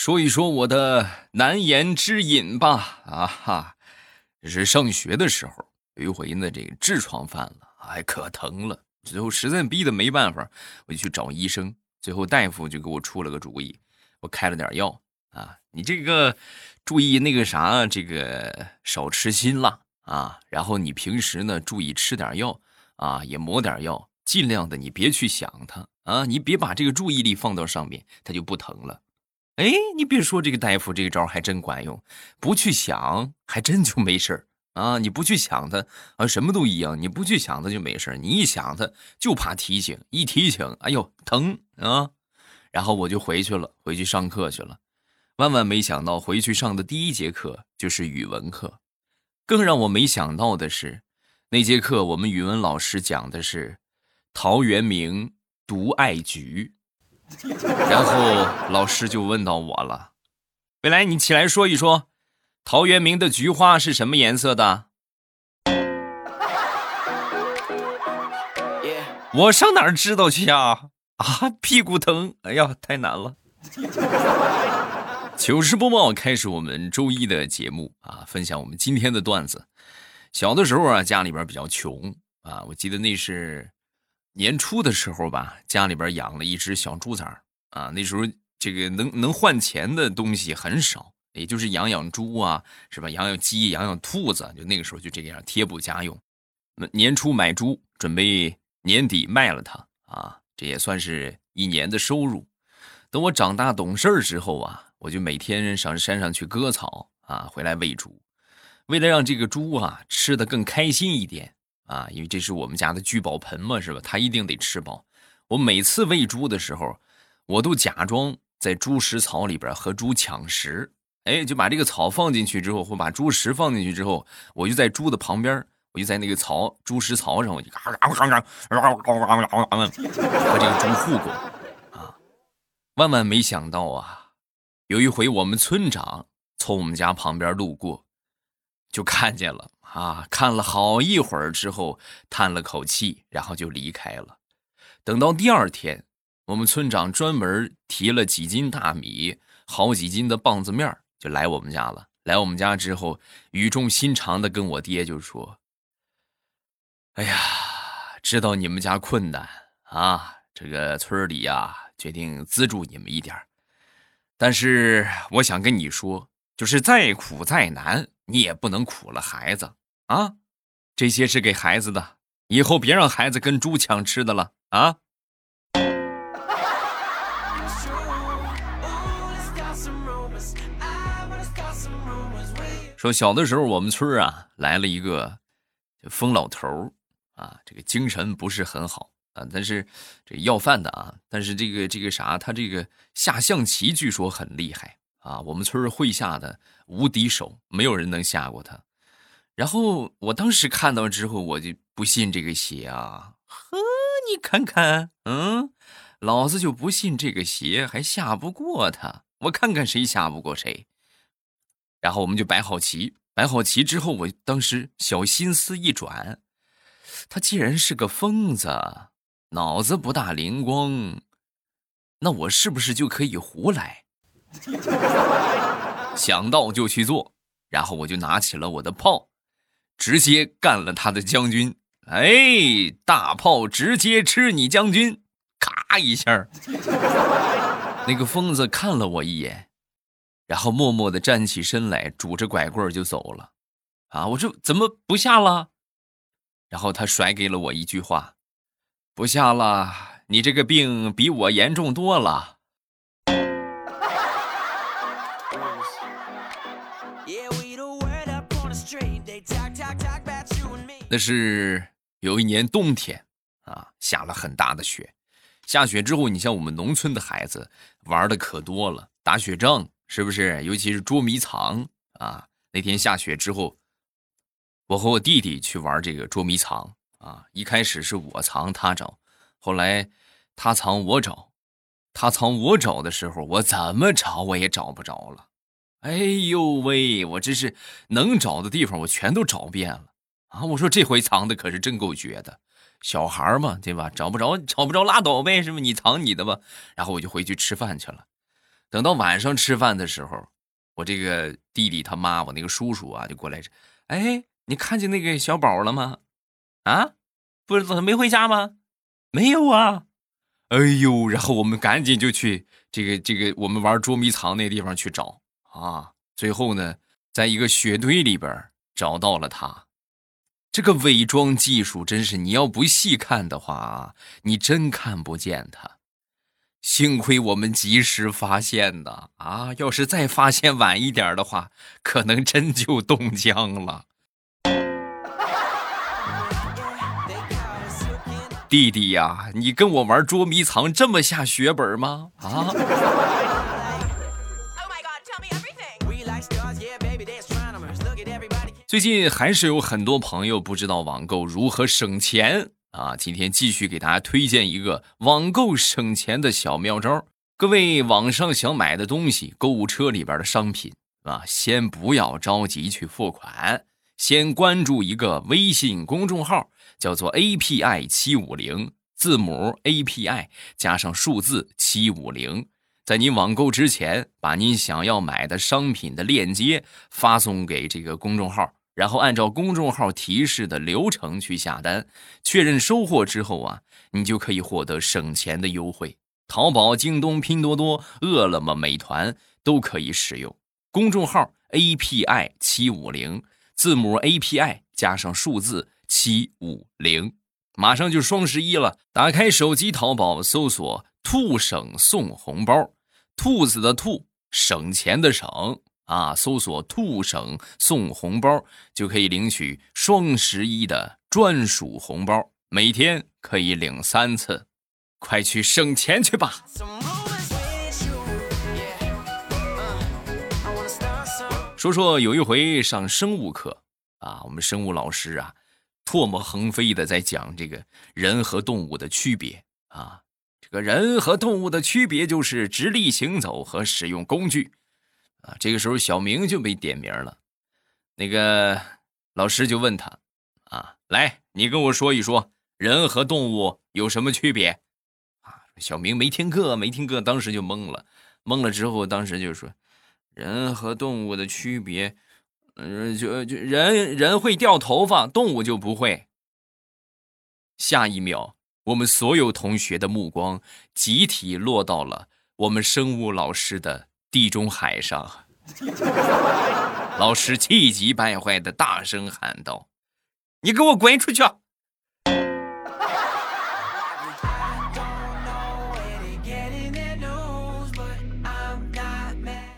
说一说我的难言之隐吧。啊哈，这是上学的时候，有一回呢，这个痔疮犯了，哎，可疼了。最后实在逼得没办法，我就去找医生。最后大夫就给我出了个主意，我开了点药啊，你这个注意那个啥，这个少吃辛辣啊。然后你平时呢，注意吃点药啊，也抹点药，尽量的你别去想它啊，你别把这个注意力放到上面，它就不疼了。哎，你别说，这个大夫这个招还真管用，不去想，还真就没事啊！你不去想它啊，什么都一样，你不去想它就没事你一想它，就怕提醒，一提醒，哎呦，疼啊！然后我就回去了，回去上课去了。万万没想到，回去上的第一节课就是语文课。更让我没想到的是，那节课我们语文老师讲的是陶渊明《独爱菊》。然后老师就问到我了：“未来，你起来说一说，陶渊明的菊花是什么颜色的？”我上哪儿知道去呀？啊，屁股疼！哎呀，太难了。糗事播报开始，我们周一的节目啊，分享我们今天的段子。小的时候啊，家里边比较穷啊，我记得那是。年初的时候吧，家里边养了一只小猪崽儿啊。那时候这个能能换钱的东西很少，也就是养养猪啊，是吧？养养鸡，养养兔子，就那个时候就这样贴补家用。年初买猪，准备年底卖了它啊，这也算是一年的收入。等我长大懂事之后啊，我就每天上山上去割草啊，回来喂猪。为了让这个猪啊吃的更开心一点。啊，因为这是我们家的聚宝盆嘛，是吧？它一定得吃饱。我每次喂猪的时候，我都假装在猪食槽里边和猪抢食，哎，就把这个草放进去之后，或把猪食放进去之后，我就在猪的旁边，我就在那个槽猪食槽上，我就嘎嘎嘎嘎嘎嘎嘎和这个猪互拱啊。万万没想到啊，有一回我们村长从我们家旁边路过，就看见了。啊，看了好一会儿之后，叹了口气，然后就离开了。等到第二天，我们村长专门提了几斤大米、好几斤的棒子面就来我们家了。来我们家之后，语重心长的跟我爹就说：“哎呀，知道你们家困难啊，这个村里呀，决定资助你们一点但是我想跟你说，就是再苦再难，你也不能苦了孩子。”啊，这些是给孩子的，以后别让孩子跟猪抢吃的了啊！说小的时候，我们村啊来了一个疯老头啊，这个精神不是很好啊，但是这要饭的啊，但是这个这个啥，他这个下象棋据说很厉害啊，我们村会下的无敌手，没有人能下过他。然后我当时看到之后，我就不信这个邪啊！呵，你看看，嗯，老子就不信这个邪，还下不过他。我看看谁下不过谁。然后我们就摆好棋，摆好棋之后，我当时小心思一转，他既然是个疯子，脑子不大灵光，那我是不是就可以胡来？想到就去做，然后我就拿起了我的炮。直接干了他的将军，哎，大炮直接吃你将军，咔一下，那个疯子看了我一眼，然后默默的站起身来，拄着拐棍就走了。啊，我说怎么不下了？然后他甩给了我一句话：“不下了，你这个病比我严重多了。”那是有一年冬天啊，下了很大的雪。下雪之后，你像我们农村的孩子玩的可多了，打雪仗是不是？尤其是捉迷藏啊。那天下雪之后，我和我弟弟去玩这个捉迷藏啊。一开始是我藏他找，后来他藏我找，他藏我找的时候，我怎么找我也找不着了。哎呦喂，我这是能找的地方我全都找遍了。啊！我说这回藏的可是真够绝的，小孩嘛，对吧？找不着，找不着拉倒呗，是吧？你藏你的吧。然后我就回去吃饭去了。等到晚上吃饭的时候，我这个弟弟他妈，我那个叔叔啊，就过来，哎，你看见那个小宝了吗？啊，不是没回家吗？没有啊。哎呦，然后我们赶紧就去这个这个我们玩捉迷藏那地方去找啊。最后呢，在一个雪堆里边找到了他。这个伪装技术真是，你要不细看的话啊，你真看不见他。幸亏我们及时发现的啊！要是再发现晚一点的话，可能真就冻僵了。弟弟呀，你跟我玩捉迷藏这么下血本吗？啊！最近还是有很多朋友不知道网购如何省钱。啊，今天继续给大家推荐一个网购省钱的小妙招。各位网上想买的东西，购物车里边的商品啊，先不要着急去付款，先关注一个微信公众号，叫做 API 七五零，字母 API 加上数字七五零。在您网购之前，把您想要买的商品的链接发送给这个公众号。然后按照公众号提示的流程去下单，确认收货之后啊，你就可以获得省钱的优惠。淘宝、京东、拼多多、饿了么、美团都可以使用。公众号 API 七五零，字母 API 加上数字七五零。马上就双十一了，打开手机淘宝搜索“兔省送红包”，兔子的兔，省钱的省。啊！搜索“兔省送红包”就可以领取双十一的专属红包，每天可以领三次，快去省钱去吧！说说有一回上生物课啊，我们生物老师啊，唾沫横飞的在讲这个人和动物的区别啊，这个人和动物的区别就是直立行走和使用工具。啊，这个时候小明就被点名了，那个老师就问他：“啊，来，你跟我说一说，人和动物有什么区别？”啊，小明没听课，没听课，当时就懵了，懵了之后，当时就说：“人和动物的区别，嗯，就就人人会掉头发，动物就不会。”下一秒，我们所有同学的目光集体落到了我们生物老师的。地中海上，老师气急败坏的大声喊道：“你给我滚出去！”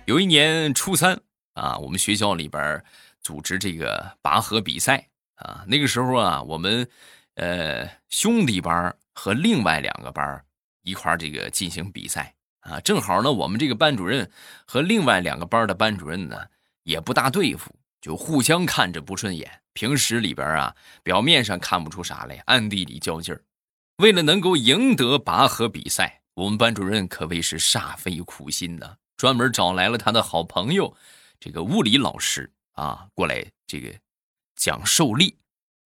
有一年初三啊，我们学校里边组织这个拔河比赛啊。那个时候啊，我们呃兄弟班和另外两个班一块这个进行比赛。啊，正好呢，我们这个班主任和另外两个班的班主任呢，也不大对付，就互相看着不顺眼。平时里边啊，表面上看不出啥来，暗地里较劲儿。为了能够赢得拔河比赛，我们班主任可谓是煞费苦心的，专门找来了他的好朋友，这个物理老师啊，过来这个讲受力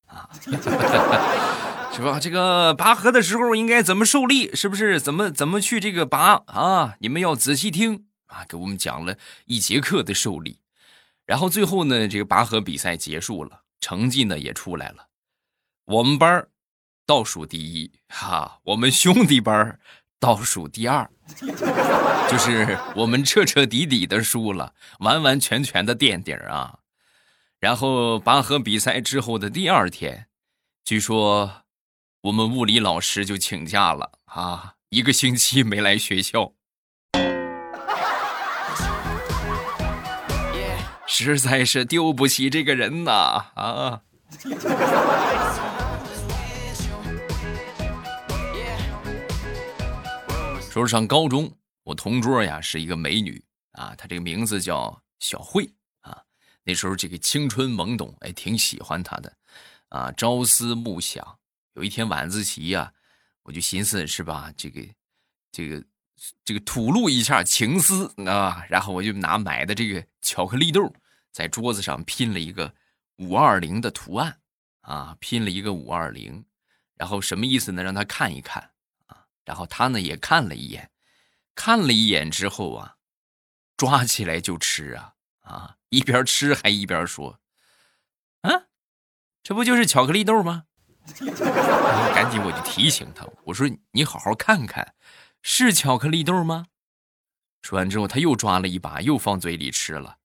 啊。是吧？这个拔河的时候应该怎么受力？是不是？怎么怎么去这个拔啊？你们要仔细听啊！给我们讲了一节课的受力，然后最后呢，这个拔河比赛结束了，成绩呢也出来了。我们班倒数第一，哈，我们兄弟班倒数第二，就是我们彻彻底底的输了，完完全全的垫底啊！然后拔河比赛之后的第二天，据说。我们物理老师就请假了啊，一个星期没来学校，实在是丢不起这个人呐啊！说上高中，我同桌呀是一个美女啊，她这个名字叫小慧啊。那时候这个青春懵懂，哎，挺喜欢她的啊，朝思暮想。有一天晚自习呀，我就寻思是吧，这个，这个，这个吐露一下情思啊，然后我就拿买的这个巧克力豆，在桌子上拼了一个五二零的图案啊，拼了一个五二零，然后什么意思呢？让他看一看啊，然后他呢也看了一眼，看了一眼之后啊，抓起来就吃啊啊！一边吃还一边说：“啊，这不就是巧克力豆吗？” 赶紧我就提醒他，我说：“你好好看看，是巧克力豆吗？”说完之后，他又抓了一把，又放嘴里吃了。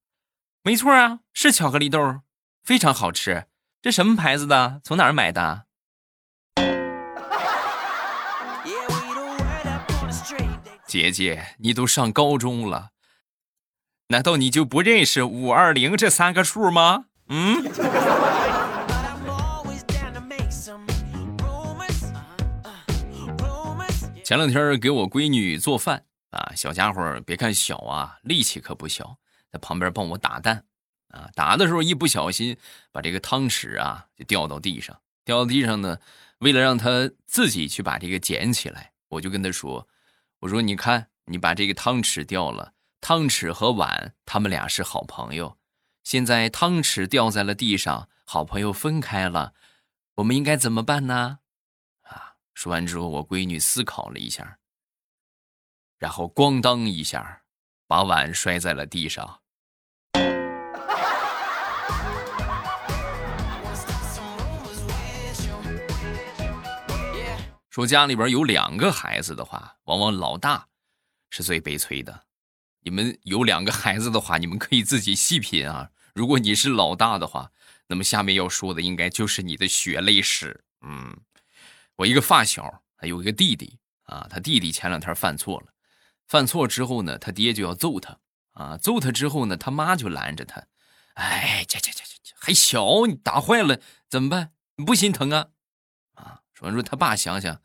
没错啊，是巧克力豆，非常好吃。这什么牌子的？从哪儿买的？姐姐，你都上高中了，难道你就不认识五二零这三个数吗？嗯。前两天给我闺女做饭啊，小家伙别看小啊，力气可不小，在旁边帮我打蛋。啊，打的时候一不小心把这个汤匙啊就掉到地上，掉到地上呢。为了让他自己去把这个捡起来，我就跟他说：“我说你看，你把这个汤匙掉了，汤匙和碗他们俩是好朋友。现在汤匙掉在了地上，好朋友分开了，我们应该怎么办呢？”说完之后，我闺女思考了一下，然后咣当一下把碗摔在了地上。说家里边有两个孩子的话，往往老大是最悲催的。你们有两个孩子的话，你们可以自己细品啊。如果你是老大的话，那么下面要说的应该就是你的血泪史。嗯，我一个发小，他有一个弟弟啊，他弟弟前两天犯错了，犯错之后呢，他爹就要揍他啊，揍他之后呢，他妈就拦着他，哎，这这这这还小，你打坏了怎么办？你不心疼啊？啊说说他爸想想，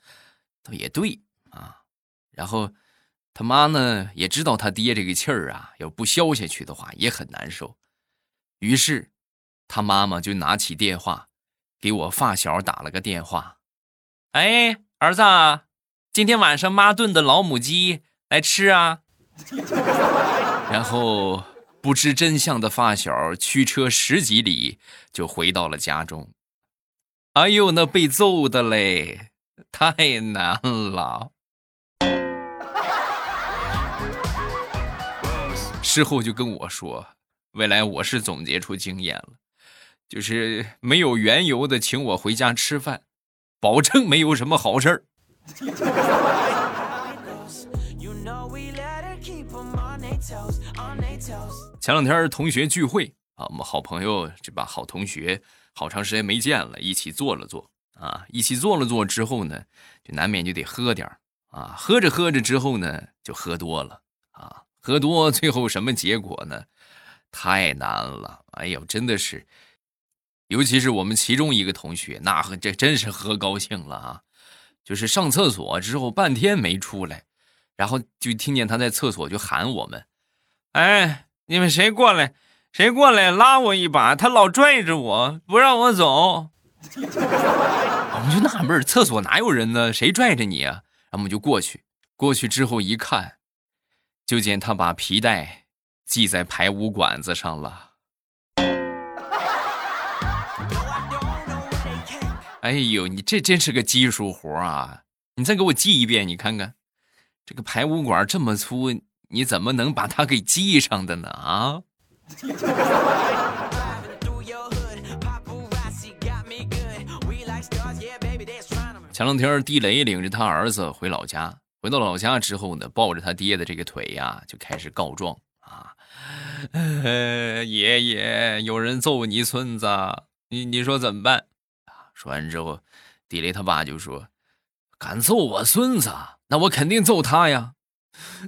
倒也对啊。然后他妈呢也知道他爹这个气儿啊，要不消下去的话也很难受。于是他妈妈就拿起电话给我发小打了个电话：“哎，儿子，今天晚上妈炖的老母鸡来吃啊。”然后不知真相的发小驱车十几里就回到了家中。哎呦，那被揍的嘞，太难了。事后就跟我说，未来我是总结出经验了，就是没有缘由的请我回家吃饭，保证没有什么好事儿。前两天同学聚会啊，我们好朋友这把好同学。好长时间没见了，一起坐了坐啊，一起坐了坐之后呢，就难免就得喝点啊，喝着喝着之后呢，就喝多了啊，喝多最后什么结果呢？太难了，哎呦，真的是，尤其是我们其中一个同学，那这真是喝高兴了啊，就是上厕所之后半天没出来，然后就听见他在厕所就喊我们，哎，你们谁过来？谁过来拉我一把？他老拽着我不让我走，我们就纳闷厕所哪有人呢？谁拽着你啊？然后我们就过去，过去之后一看，就见他把皮带系在排污管子上了。哎呦，你这真是个技术活啊！你再给我系一遍，你看看，这个排污管这么粗，你怎么能把它给系上的呢？啊？前两天，地雷领着他儿子回老家，回到老家之后呢，抱着他爹的这个腿呀，就开始告状啊！爷爷，有人揍你孙子，你你说怎么办？说完之后，地雷他爸就说：“敢揍我孙子，那我肯定揍他呀！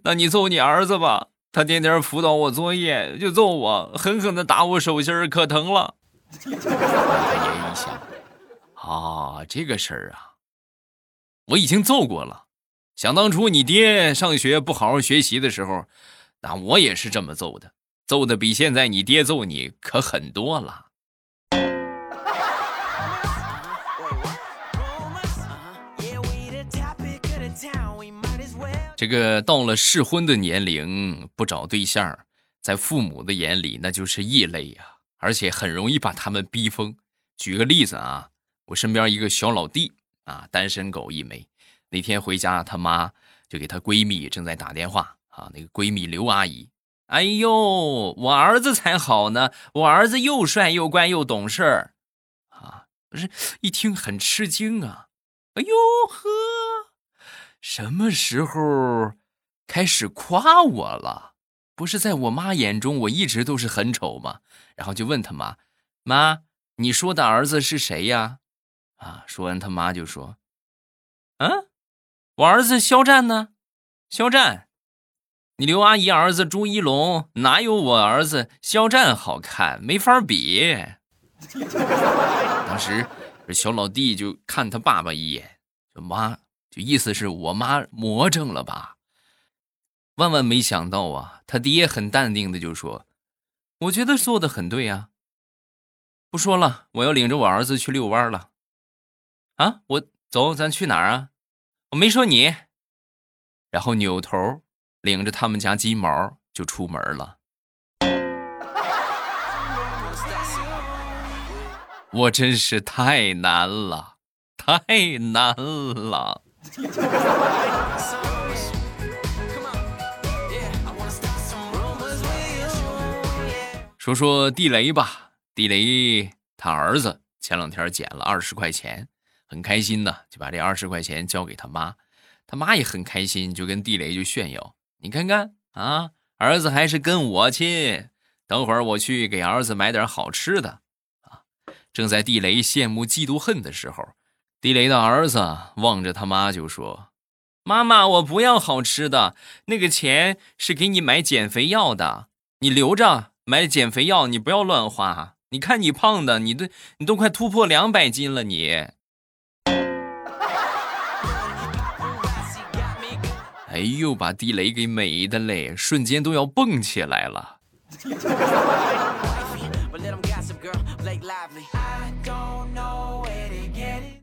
那你揍你儿子吧。”他天天辅导我作业，就揍我，狠狠的打我手心可疼了。他爷一想，啊，这个事儿啊，我已经揍过了。想当初你爹上学不好好学习的时候，那我也是这么揍的，揍的比现在你爹揍你可狠多了。这个到了适婚的年龄不找对象，在父母的眼里那就是异类呀，而且很容易把他们逼疯。举个例子啊，我身边一个小老弟啊，单身狗一枚。那天回家，他妈就给她闺蜜正在打电话啊，那个闺蜜刘阿姨哎呦，我儿子才好呢，我儿子又帅又乖又懂事儿。”啊，不是一听很吃惊啊！哎呦呵，什么时候开始夸我了？不是在我妈眼中我一直都是很丑吗？然后就问他妈：“妈，你说的儿子是谁呀？”啊，说完他妈就说：“嗯，我儿子肖战呢？肖战，你刘阿姨儿子朱一龙哪有我儿子肖战好看？没法比。”当时小老弟就看他爸爸一眼，说妈，就意思是我妈魔怔了吧？万万没想到啊，他爹很淡定的就说：“我觉得做的很对呀。不说了，我要领着我儿子去遛弯了。啊，我走，咱去哪儿啊？我没说你。然后扭头领着他们家金毛就出门了。我真是太难了，太难了。说说地雷吧，地雷他儿子前两天捡了二十块钱，很开心呢，就把这二十块钱交给他妈，他妈也很开心，就跟地雷就炫耀：“你看看啊，儿子还是跟我亲，等会儿我去给儿子买点好吃的。”啊，正在地雷羡慕嫉妒恨的时候，地雷的儿子望着他妈就说：“妈妈，我不要好吃的，那个钱是给你买减肥药的，你留着。”买减肥药，你不要乱花。你看你胖的，你都你都快突破两百斤了，你。哎呦，把地雷给美的嘞，瞬间都要蹦起来了。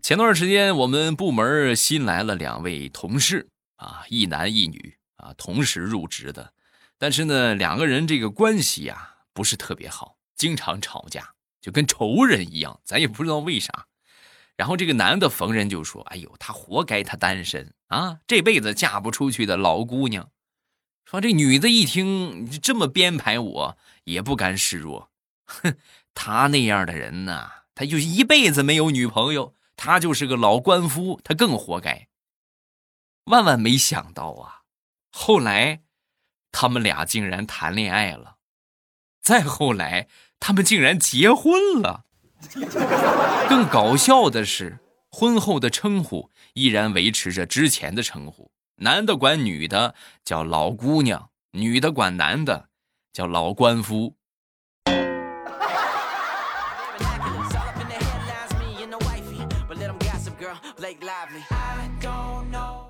前段时间我们部门新来了两位同事啊，一男一女啊，同时入职的，但是呢，两个人这个关系呀。不是特别好，经常吵架，就跟仇人一样，咱也不知道为啥。然后这个男的逢人就说：“哎呦，他活该，他单身啊，这辈子嫁不出去的老姑娘。”说这女的一听这么编排，我也不甘示弱。哼，他那样的人呢，他就一辈子没有女朋友，他就是个老官夫，他更活该。万万没想到啊，后来他们俩竟然谈恋爱了。再后来，他们竟然结婚了。更搞笑的是，婚后的称呼依然维持着之前的称呼：男的管女的叫老姑娘，女的管男的叫老官夫。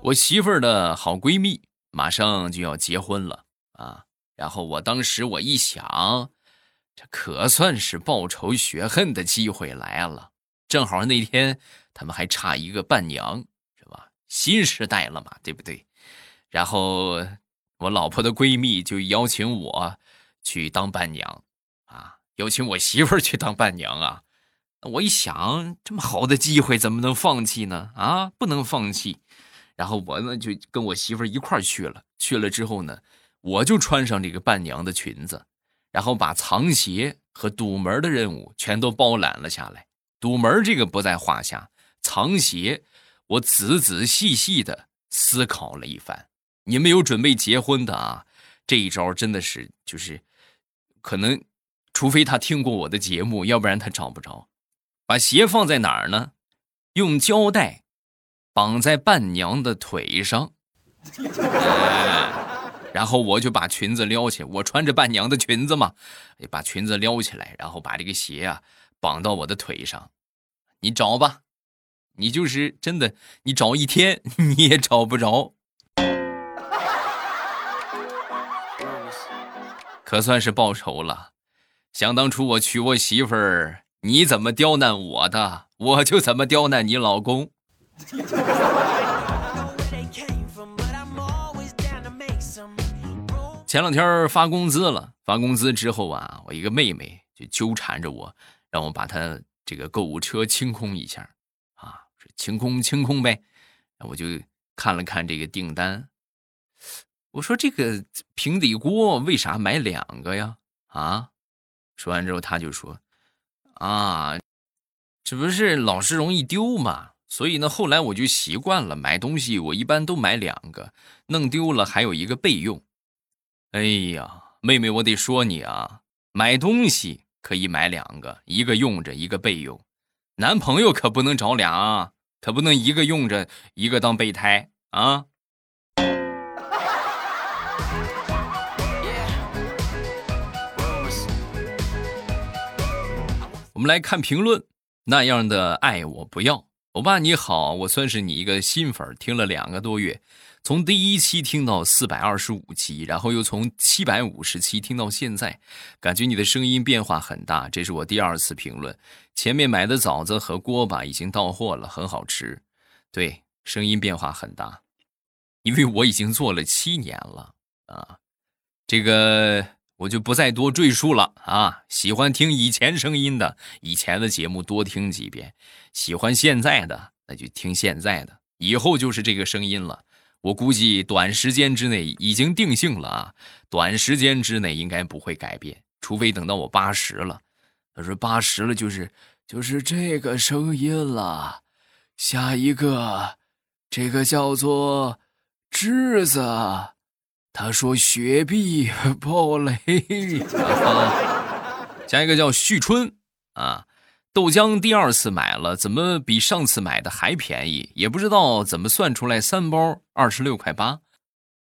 我媳妇儿的好闺蜜马上就要结婚了啊！然后我当时我一想，这可算是报仇雪恨的机会来了。正好那天他们还差一个伴娘，是吧？新时代了嘛，对不对？然后我老婆的闺蜜就邀请我去当伴娘，啊，邀请我媳妇儿去当伴娘啊。我一想，这么好的机会怎么能放弃呢？啊，不能放弃。然后我呢就跟我媳妇儿一块儿去了。去了之后呢。我就穿上这个伴娘的裙子，然后把藏鞋和堵门的任务全都包揽了下来。堵门这个不在话下，藏鞋我仔仔细细的思考了一番。你们有准备结婚的啊？这一招真的是就是，可能除非他听过我的节目，要不然他找不着。把鞋放在哪儿呢？用胶带绑在伴娘的腿上。然后我就把裙子撩起，我穿着伴娘的裙子嘛，把裙子撩起来，然后把这个鞋啊绑到我的腿上。你找吧，你就是真的，你找一天你也找不着。可算是报仇了。想当初我娶我媳妇儿，你怎么刁难我的，我就怎么刁难你老公。前两天发工资了，发工资之后啊，我一个妹妹就纠缠着我，让我把她这个购物车清空一下，啊，清空清空呗。我就看了看这个订单，我说这个平底锅为啥买两个呀？啊？说完之后他就说，啊，这不是老是容易丢吗？所以呢，后来我就习惯了买东西，我一般都买两个，弄丢了还有一个备用。哎呀，妹妹，我得说你啊，买东西可以买两个，一个用着，一个备用。男朋友可不能找俩啊，可不能一个用着，一个当备胎啊。我们来看评论，那样的爱我不要。欧巴你好，我算是你一个新粉，听了两个多月，从第一期听到四百二十五期，然后又从七百五十期听到现在，感觉你的声音变化很大。这是我第二次评论，前面买的枣子和锅巴已经到货了，很好吃。对，声音变化很大，因为我已经做了七年了啊，这个我就不再多赘述了啊。喜欢听以前声音的，以前的节目多听几遍。喜欢现在的，那就听现在的，以后就是这个声音了。我估计短时间之内已经定性了啊，短时间之内应该不会改变，除非等到我八十了。他说八十了就是就是这个声音了。下一个，这个叫做栀子，他说雪碧爆雷。下一个叫旭春啊。豆浆第二次买了，怎么比上次买的还便宜？也不知道怎么算出来三包二十六块八，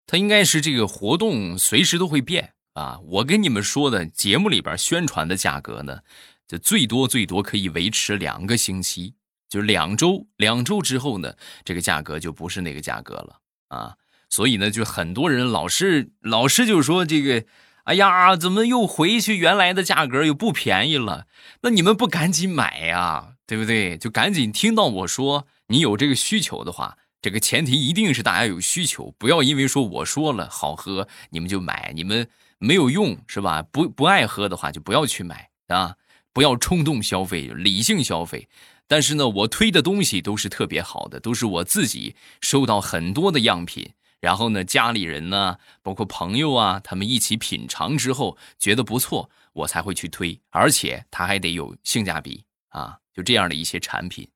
它应该是这个活动随时都会变啊！我跟你们说的节目里边宣传的价格呢，就最多最多可以维持两个星期，就是两周，两周之后呢，这个价格就不是那个价格了啊！所以呢，就很多人老是老是就说这个。哎呀，怎么又回去原来的价格又不便宜了？那你们不赶紧买呀，对不对？就赶紧听到我说你有这个需求的话，这个前提一定是大家有需求，不要因为说我说了好喝你们就买，你们没有用是吧？不不爱喝的话就不要去买啊，不要冲动消费，理性消费。但是呢，我推的东西都是特别好的，都是我自己收到很多的样品。然后呢，家里人呢，包括朋友啊，他们一起品尝之后觉得不错，我才会去推，而且它还得有性价比啊，就这样的一些产品，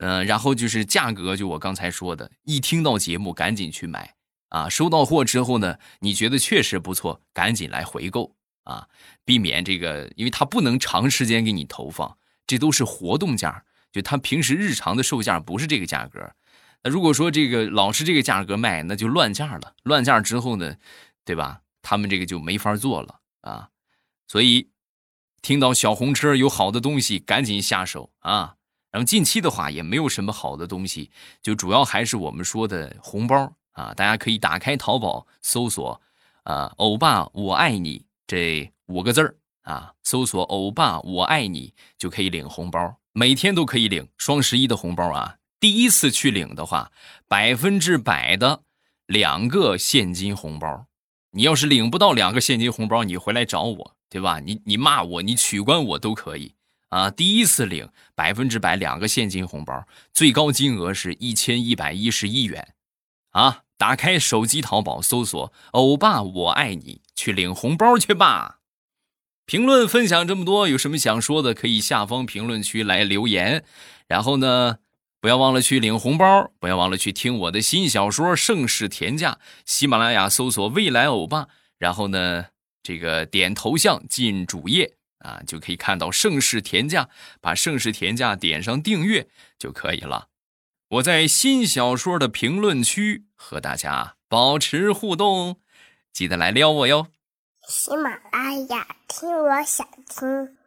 嗯，然后就是价格，就我刚才说的，一听到节目赶紧去买啊，收到货之后呢，你觉得确实不错，赶紧来回购啊，避免这个，因为它不能长时间给你投放，这都是活动价，就它平时日常的售价不是这个价格。那如果说这个老是这个价格卖，那就乱价了。乱价之后呢，对吧？他们这个就没法做了啊。所以，听到小红车有好的东西，赶紧下手啊。然后近期的话也没有什么好的东西，就主要还是我们说的红包啊。大家可以打开淘宝搜索啊“欧巴我爱你”这五个字儿啊，搜索“欧巴我爱你”就可以领红包，每天都可以领双十一的红包啊。第一次去领的话，百分之百的两个现金红包。你要是领不到两个现金红包，你回来找我，对吧？你你骂我，你取关我都可以啊。第一次领百分之百两个现金红包，最高金额是一千一百一十一元，啊！打开手机淘宝搜索“欧巴我爱你”，去领红包去吧。评论分享这么多，有什么想说的，可以下方评论区来留言。然后呢？不要忘了去领红包，不要忘了去听我的新小说《盛世田价》。喜马拉雅搜索“未来欧巴”，然后呢，这个点头像进主页啊，就可以看到《盛世田价》，把《盛世田价》点上订阅就可以了。我在新小说的评论区和大家保持互动，记得来撩我哟。喜马拉雅听，我想听。